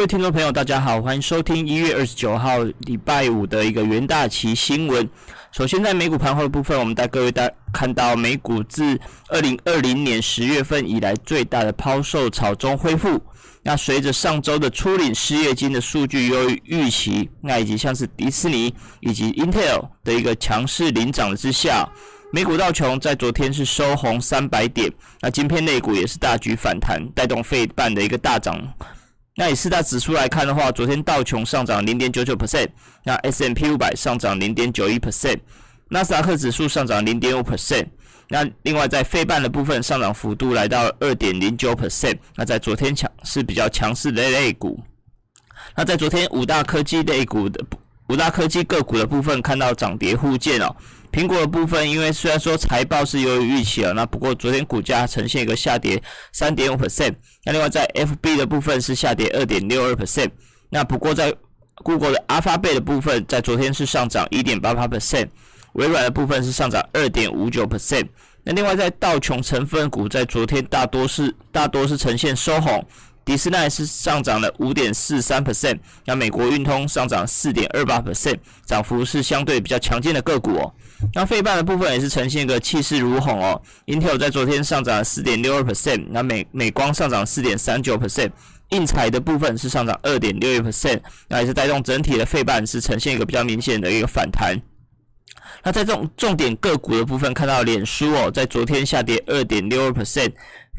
各位听众朋友，大家好，欢迎收听一月二十九号礼拜五的一个元大旗新闻。首先，在美股盘后的部分，我们带各位大看到美股自二零二零年十月份以来最大的抛售潮中恢复。那随着上周的初领失业金的数据优于预期，那以及像是迪士尼以及 Intel 的一个强势领涨之下，美股道琼在昨天是收红三百点。那晶片类股也是大举反弹，带动费半的一个大涨。那以四大指数来看的话，昨天道琼上涨零点九九 percent，那 S M P 五百上涨零点九一 percent，纳斯达克指数上涨零点五 percent。那另外在费半的部分上涨幅度来到二点零九 percent。那在昨天强是比较强势的类股。那在昨天五大科技类股的五大科技个股的部分看到涨跌互见哦。苹果的部分，因为虽然说财报是优于预期了，那不过昨天股价呈现一个下跌三点五 percent。那另外在 FB 的部分是下跌二点六二 percent。那不过在 Google 的 Alphabet 的部分，在昨天是上涨一点八八 percent。微软的部分是上涨二点五九 percent。那另外在道琼成分股在昨天大多是大多是呈现收红。迪士尼是上涨了五点四三 percent，那美国运通上涨四点二八 percent，涨幅是相对比较强劲的个股哦。那费半的部分也是呈现一个气势如虹哦。Intel 在昨天上涨四点六二 percent，那美美光上涨四点三九 percent，印彩的部分是上涨二点六一 percent，那也是带动整体的费半是呈现一个比较明显的一个反弹。那在这种重点个股的部分，看到脸书哦，在昨天下跌二点六二 percent。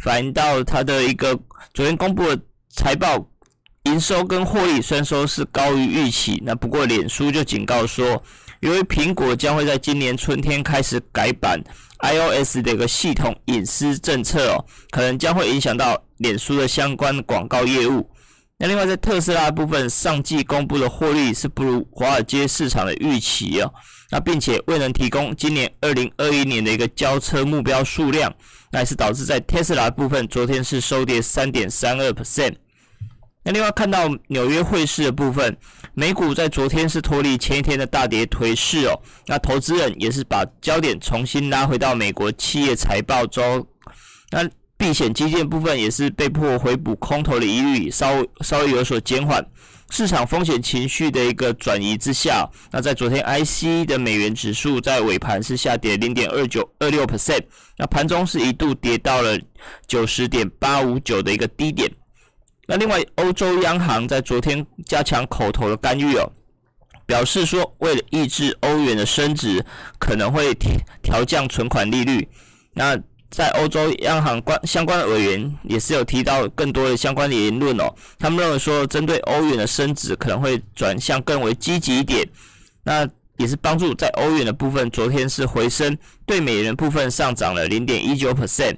反映到它的一个昨天公布的财报，营收跟获利虽然说是高于预期，那不过脸书就警告说，由于苹果将会在今年春天开始改版 iOS 的一个系统隐私政策哦，可能将会影响到脸书的相关广告业务。那另外在特斯拉部分，上季公布的获利是不如华尔街市场的预期哦，那并且未能提供今年二零二一年的一个交车目标数量，那也是导致在特斯拉部分昨天是收跌三点三二 percent。那另外看到纽约汇市的部分，美股在昨天是脱离前一天的大跌颓势哦，那投资人也是把焦点重新拉回到美国企业财报中，那。避险基建部分也是被迫回补空头的疑虑，稍稍微有所减缓。市场风险情绪的一个转移之下，那在昨天 IC 的美元指数在尾盘是下跌零点二九二六 percent，那盘中是一度跌到了九十点八五九的一个低点。那另外，欧洲央行在昨天加强口头的干预哦，表示说为了抑制欧元的升值，可能会调降存款利率。那在欧洲央行关相关的委员也是有提到更多的相关的言论哦，他们认为说针对欧元的升值可能会转向更为积极一点，那也是帮助在欧元的部分，昨天是回升，对美元部分上涨了零点一九 percent，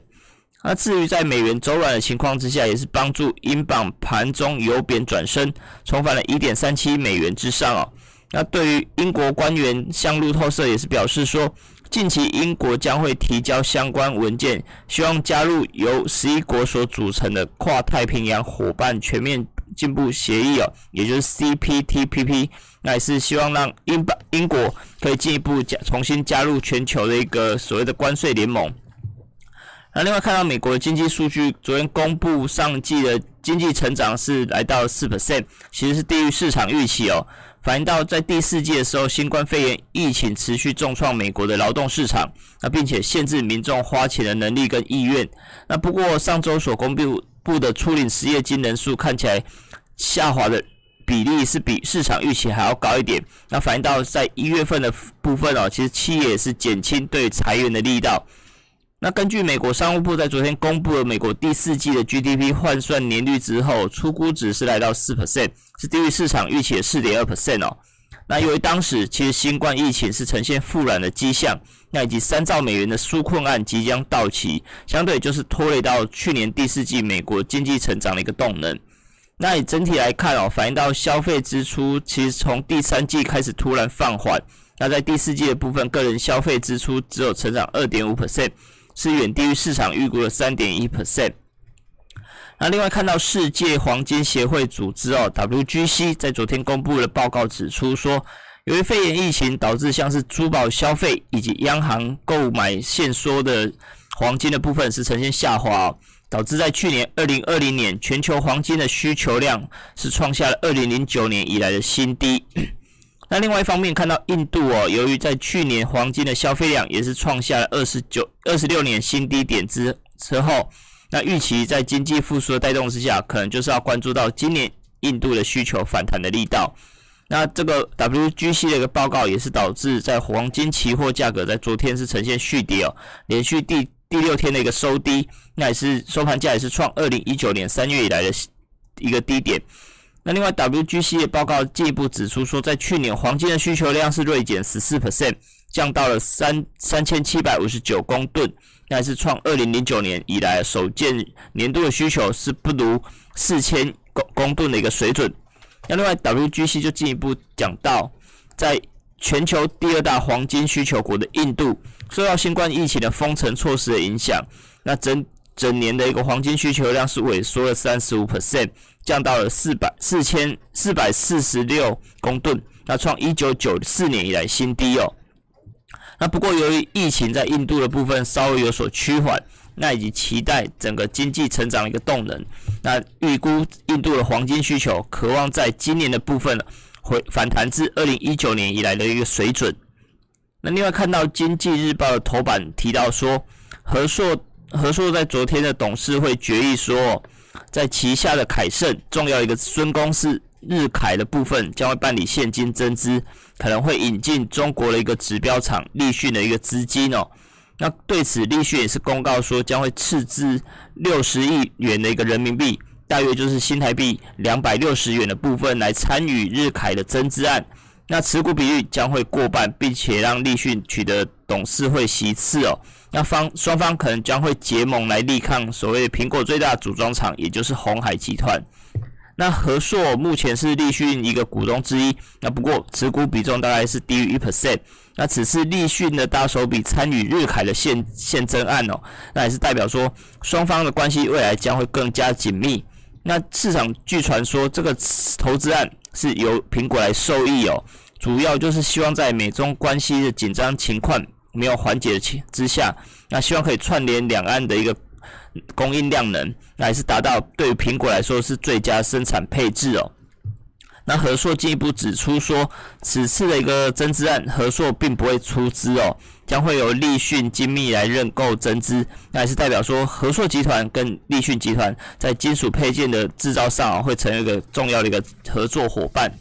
那至于在美元走软的情况之下，也是帮助英镑盘中由贬转升，重返了一点三七美元之上哦。那对于英国官员向路透社也是表示说。近期，英国将会提交相关文件，希望加入由十一国所组成的跨太平洋伙伴全面进步协议哦，也就是 CPTPP，那也是希望让英英国可以进一步加重新加入全球的一个所谓的关税联盟。那另外看到美国的经济数据，昨天公布上季的经济成长是来到四 percent，其实是低于市场预期哦。反映到在第四季的时候，新冠肺炎疫情持续重创美国的劳动市场，那并且限制民众花钱的能力跟意愿。那不过上周所公布布的初领失业金人数看起来下滑的比例是比市场预期还要高一点。那反映到在一月份的部分哦，其实企业是减轻对裁员的力道。那根据美国商务部在昨天公布了美国第四季的 GDP 换算年率之后，初估值是来到四 percent，是低于市场预期的四点二 percent 哦。那由于当时其实新冠疫情是呈现复燃的迹象，那以及三兆美元的纾困案即将到期，相对就是拖累到去年第四季美国经济成长的一个动能。那以整体来看哦，反映到消费支出其实从第三季开始突然放缓，那在第四季的部分，个人消费支出只有成长二点五 percent。是远低于市场预估的三点一 percent。那另外看到世界黄金协会组织哦，WGC 在昨天公布的报告指出说，由于肺炎疫情导致像是珠宝消费以及央行购买现缩的黄金的部分是呈现下滑。导致在去年二零二零年全球黄金的需求量是创下了二零零九年以来的新低。那另外一方面，看到印度哦，由于在去年黄金的消费量也是创下了二十九、二十六年新低点之之后，那预期在经济复苏的带动之下，可能就是要关注到今年印度的需求反弹的力道。那这个 WGC 的一个报告也是导致在黄金期货价格在昨天是呈现续跌哦，连续第第六天的一个收低，那也是收盘价也是创二零一九年三月以来的一个低点。那另外，WGC 的报告进一步指出说，在去年黄金的需求量是锐减十四 percent，降到了三三千七百五十九公吨，那是创二零零九年以来首见年度的需求是不如四千公公吨的一个水准。那另外，WGC 就进一步讲到，在全球第二大黄金需求国的印度，受到新冠疫情的封城措施的影响，那整整年的一个黄金需求量是萎缩了三十五 percent。降到了四百四千四百四十六公吨，那创一九九四年以来新低哦。那不过由于疫情在印度的部分稍微有所趋缓，那以及期待整个经济成长的一个动能，那预估印度的黄金需求渴望在今年的部分回反弹至二零一九年以来的一个水准。那另外看到经济日报的头版提到说，和硕和硕在昨天的董事会决议说。在旗下的凯盛重要一个孙公司日凯的部分将会办理现金增资，可能会引进中国的一个指标厂立讯的一个资金哦。那对此，立讯也是公告说将会斥资六十亿元的一个人民币，大约就是新台币两百六十元的部分来参与日凯的增资案。那持股比率将会过半，并且让立讯取得董事会席次哦。那方双方可能将会结盟来力抗所谓苹果最大组装厂，也就是红海集团。那和硕目前是立讯一个股东之一，那不过持股比重大概是低于一 percent。那此次立讯的大手笔参与日凯的现现增案哦，那也是代表说双方的关系未来将会更加紧密。那市场据传说这个投资案是由苹果来受益哦，主要就是希望在美中关系的紧张情况。没有缓解的情之下，那希望可以串联两岸的一个供应量能，那还是达到对苹果来说是最佳生产配置哦。那和硕进一步指出说，此次的一个增资案，和硕并不会出资哦，将会由立讯精密来认购增资，那也是代表说和硕集团跟立讯集团在金属配件的制造上啊，会成为一个重要的一个合作伙伴。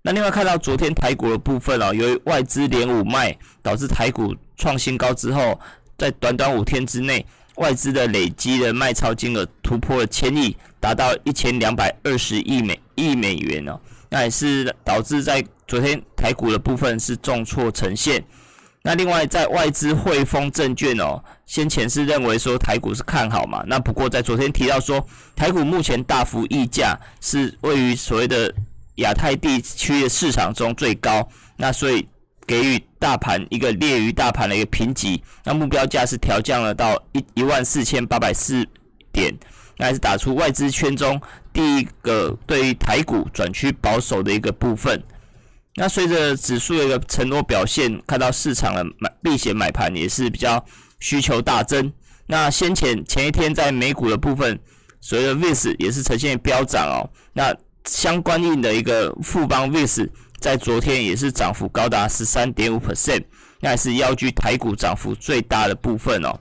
那另外看到昨天台股的部分哦，由于外资连五卖，导致台股创新高之后，在短短五天之内，外资的累积的卖超金额突破了千亿，达到一千两百二十亿美亿美元哦。那也是导致在昨天台股的部分是重挫呈现。那另外在外资汇丰证券哦，先前是认为说台股是看好嘛，那不过在昨天提到说台股目前大幅溢价是位于所谓的。亚太地区的市场中最高，那所以给予大盘一个劣于大盘的一个评级，那目标价是调降了到一一万四千八百四点，那还是打出外资圈中第一个对于台股转趋保守的一个部分。那随着指数的一个承诺表现，看到市场的买避险买盘也是比较需求大增。那先前前一天在美股的部分，随着 VIX 也是呈现飙涨哦，那。相关应的一个富邦 VIX 在昨天也是涨幅高达十三点五 percent，那也是腰居台股涨幅最大的部分哦。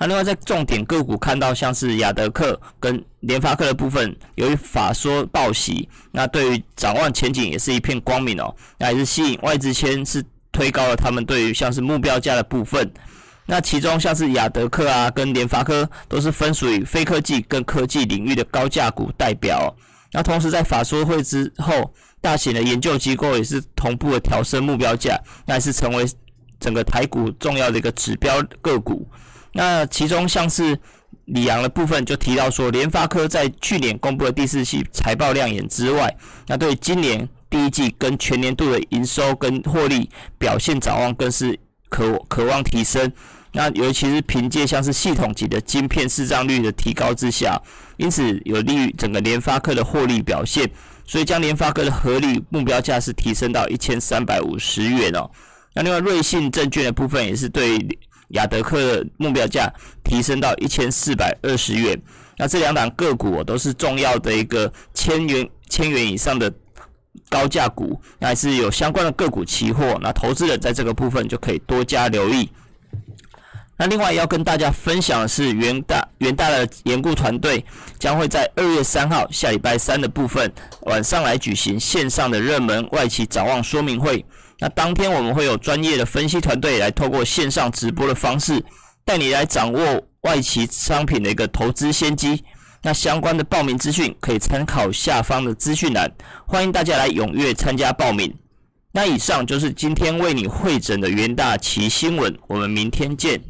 那另外在重点个股看到像是亚德克跟联发科的部分，由于法说报喜，那对于展望前景也是一片光明哦。那也是吸引外资签是推高了他们对于像是目标价的部分。那其中像是亚德克啊跟联发科都是分属于非科技跟科技领域的高价股代表。那同时在法说会之后，大型的研究机构也是同步的调升目标价，那也是成为整个台股重要的一个指标个股。那其中像是里昂的部分就提到说，联发科在去年公布的第四季财报亮眼之外，那对今年第一季跟全年度的营收跟获利表现展望更是可渴望提升。那尤其是凭借像是系统级的晶片市占率的提高之下，因此有利于整个联发科的获利表现，所以将联发科的合理目标价是提升到一千三百五十元哦。那另外瑞信证券的部分也是对亚德克的目标价提升到一千四百二十元。那这两档个股都是重要的一个千元千元以上的高价股，那还是有相关的个股期货，那投资人在这个部分就可以多加留意。那另外要跟大家分享的是，元大元大的研顾团队将会在二月三号下礼拜三的部分晚上来举行线上的热门外企展望说明会。那当天我们会有专业的分析团队来透过线上直播的方式，带你来掌握外企商品的一个投资先机。那相关的报名资讯可以参考下方的资讯栏，欢迎大家来踊跃参加报名。那以上就是今天为你会诊的元大旗新闻，我们明天见。